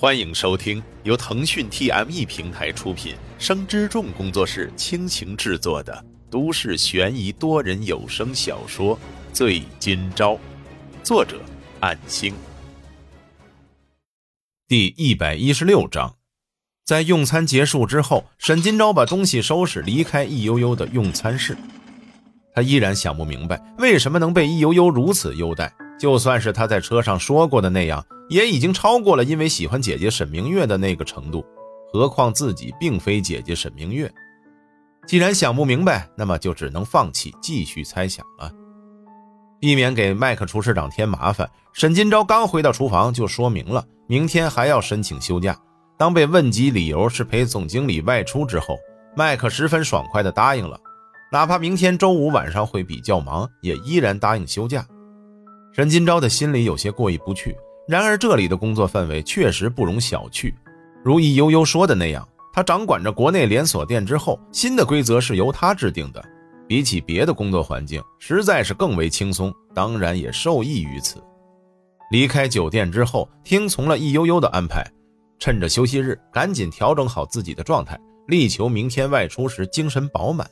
欢迎收听由腾讯 TME 平台出品、生之众工作室倾情制作的都市悬疑多人有声小说《醉今朝》，作者：暗星。第一百一十六章，在用餐结束之后，沈今朝把东西收拾，离开易悠悠的用餐室。他依然想不明白，为什么能被易悠悠如此优待。就算是他在车上说过的那样，也已经超过了因为喜欢姐姐沈明月的那个程度。何况自己并非姐姐沈明月。既然想不明白，那么就只能放弃继续猜想了，避免给麦克厨师长添麻烦。沈金钊刚回到厨房，就说明了明天还要申请休假。当被问及理由是陪总经理外出之后，麦克十分爽快地答应了，哪怕明天周五晚上会比较忙，也依然答应休假。沈金钊的心里有些过意不去，然而这里的工作氛围确实不容小觑。如易悠悠说的那样，他掌管着国内连锁店之后，新的规则是由他制定的，比起别的工作环境，实在是更为轻松，当然也受益于此。离开酒店之后，听从了易悠悠的安排，趁着休息日，赶紧调整好自己的状态，力求明天外出时精神饱满。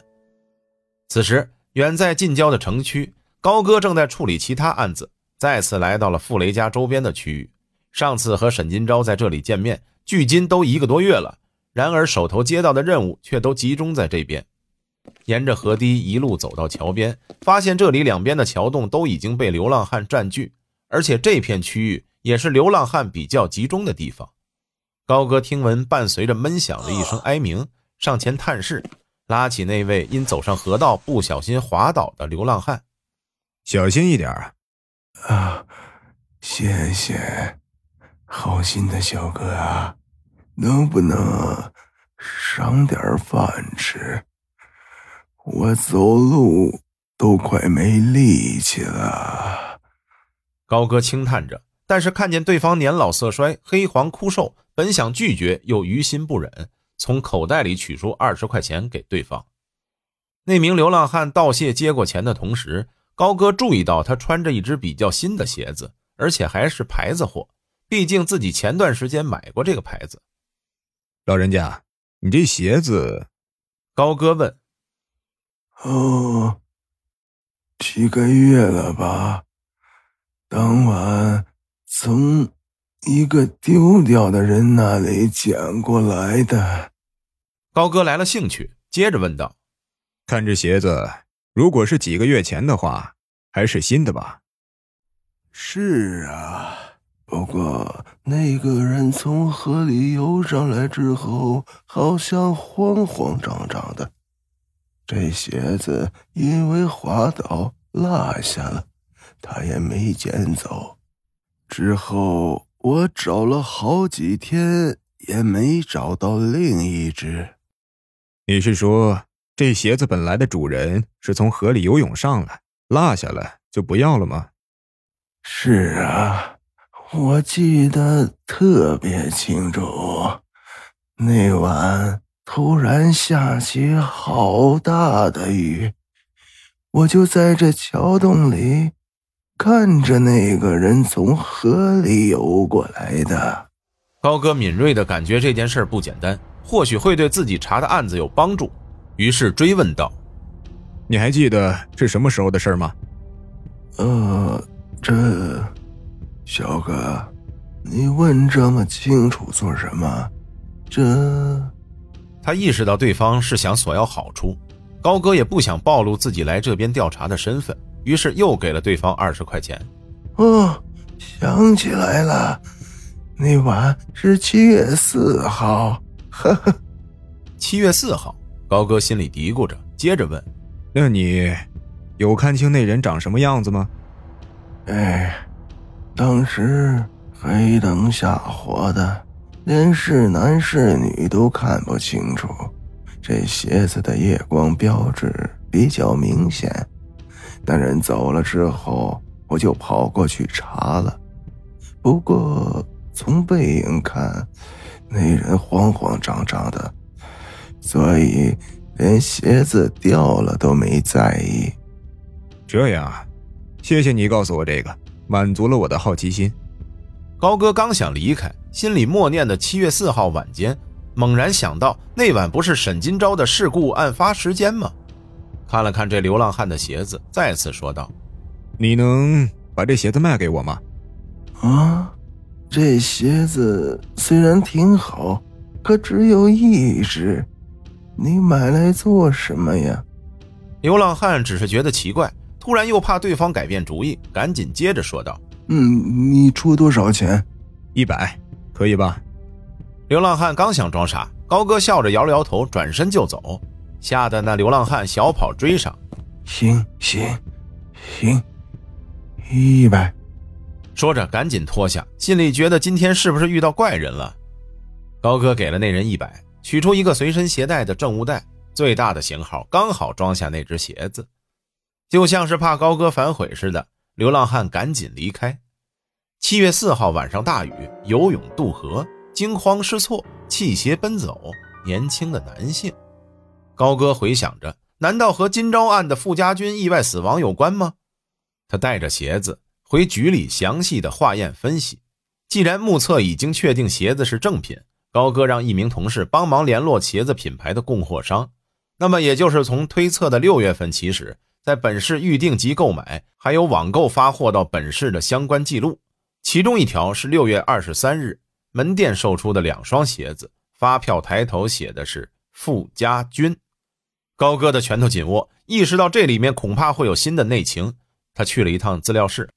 此时，远在近郊的城区，高歌正在处理其他案子。再次来到了傅雷家周边的区域。上次和沈金钊在这里见面，距今都一个多月了。然而手头接到的任务却都集中在这边。沿着河堤一路走到桥边，发现这里两边的桥洞都已经被流浪汉占据，而且这片区域也是流浪汉比较集中的地方。高歌听闻伴随着闷响的一声哀鸣，上前探视，拉起那位因走上河道不小心滑倒的流浪汉：“小心一点啊！”，谢谢，好心的小哥啊，能不能赏点饭吃？我走路都快没力气了。高哥轻叹着，但是看见对方年老色衰、黑黄枯瘦，本想拒绝，又于心不忍，从口袋里取出二十块钱给对方。那名流浪汉道谢接过钱的同时。高哥注意到他穿着一只比较新的鞋子，而且还是牌子货。毕竟自己前段时间买过这个牌子。老人家，你这鞋子？高哥问。哦，几个月了吧？当晚从一个丢掉的人那里捡过来的。高哥来了兴趣，接着问道：“看这鞋子。”如果是几个月前的话，还是新的吧。是啊，不过那个人从河里游上来之后，好像慌慌张张的。这鞋子因为滑倒落下了，他也没捡走。之后我找了好几天，也没找到另一只。你是说？这鞋子本来的主人是从河里游泳上来，落下了就不要了吗？是啊，我记得特别清楚。那晚突然下起好大的雨，我就在这桥洞里看着那个人从河里游过来的。高哥敏锐的感觉这件事不简单，或许会对自己查的案子有帮助。于是追问道：“你还记得是什么时候的事吗？”“呃，这，小哥，你问这么清楚做什么？这……”他意识到对方是想索要好处，高哥也不想暴露自己来这边调查的身份，于是又给了对方二十块钱。“哦，想起来了，那晚是七月四号。”“呵呵，七月四号。”高哥心里嘀咕着，接着问：“那你有看清那人长什么样子吗？”“哎，当时黑灯瞎火的，连是男是女都看不清楚。这鞋子的夜光标志比较明显。那人走了之后，我就跑过去查了。不过从背影看，那人慌慌张张的。”所以，连鞋子掉了都没在意。这样啊，谢谢你告诉我这个，满足了我的好奇心。高哥刚想离开，心里默念的七月四号晚间，猛然想到那晚不是沈金钊的事故案发时间吗？看了看这流浪汉的鞋子，再次说道：“你能把这鞋子卖给我吗？”啊，这鞋子虽然挺好，可只有一只，你买来做什么呀？流浪汉只是觉得奇怪，突然又怕对方改变主意，赶紧接着说道：“嗯，你出多少钱？一百，可以吧？”流浪汉刚想装傻，高哥笑着摇了摇头，转身就走。吓得那流浪汉小跑追上，行行行，一百。说着赶紧脱下，心里觉得今天是不是遇到怪人了？高哥给了那人一百，取出一个随身携带的证物袋，最大的型号刚好装下那只鞋子，就像是怕高哥反悔似的。流浪汉赶紧离开。七月四号晚上大雨，游泳渡河，惊慌失措，弃鞋奔走，年轻的男性。高歌回想着，难道和金朝案的傅家军意外死亡有关吗？他带着鞋子回局里详细的化验分析。既然目测已经确定鞋子是正品，高哥让一名同事帮忙联络茄子品牌的供货商。那么也就是从推测的六月份起始，在本市预定及购买，还有网购发货到本市的相关记录。其中一条是六月二十三日门店售出的两双鞋子，发票抬头写的是傅家军。高哥的拳头紧握，意识到这里面恐怕会有新的内情。他去了一趟资料室，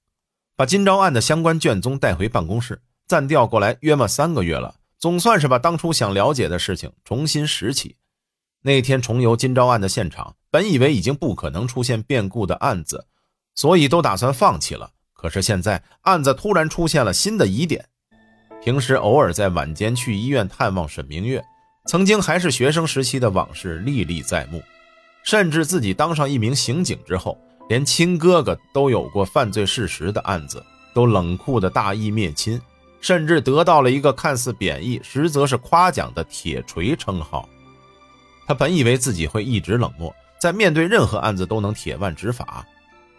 把金昭案的相关卷宗带回办公室，暂调过来约莫三个月了，总算是把当初想了解的事情重新拾起。那天重游金昭案的现场，本以为已经不可能出现变故的案子，所以都打算放弃了。可是现在案子突然出现了新的疑点。平时偶尔在晚间去医院探望沈明月。曾经还是学生时期的往事历历在目，甚至自己当上一名刑警之后，连亲哥哥都有过犯罪事实的案子，都冷酷的大义灭亲，甚至得到了一个看似贬义，实则是夸奖的“铁锤”称号。他本以为自己会一直冷漠，在面对任何案子都能铁腕执法，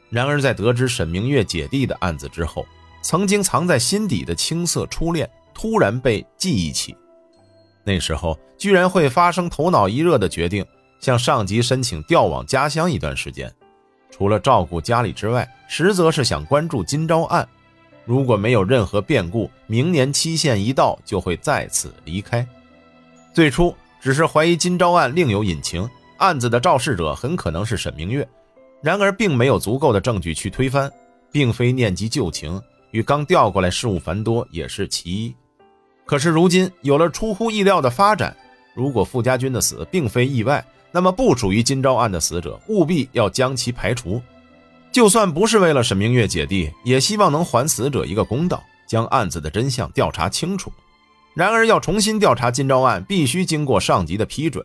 然而在得知沈明月姐弟的案子之后，曾经藏在心底的青涩初恋突然被记忆起。那时候居然会发生头脑一热的决定，向上级申请调往家乡一段时间，除了照顾家里之外，实则是想关注金昭案。如果没有任何变故，明年期限一到就会再次离开。最初只是怀疑金昭案另有隐情，案子的肇事者很可能是沈明月，然而并没有足够的证据去推翻，并非念及旧情，与刚调过来事务繁多也是其一。可是如今有了出乎意料的发展，如果傅家军的死并非意外，那么不属于金昭案的死者务必要将其排除。就算不是为了沈明月姐弟，也希望能还死者一个公道，将案子的真相调查清楚。然而要重新调查金昭案，必须经过上级的批准。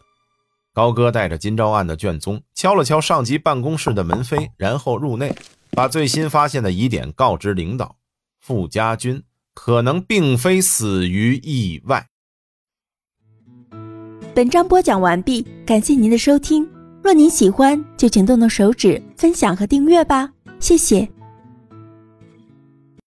高歌带着金昭案的卷宗，敲了敲上级办公室的门扉，然后入内，把最新发现的疑点告知领导。傅家军。可能并非死于意外。本章播讲完毕，感谢您的收听。若您喜欢，就请动动手指分享和订阅吧，谢谢。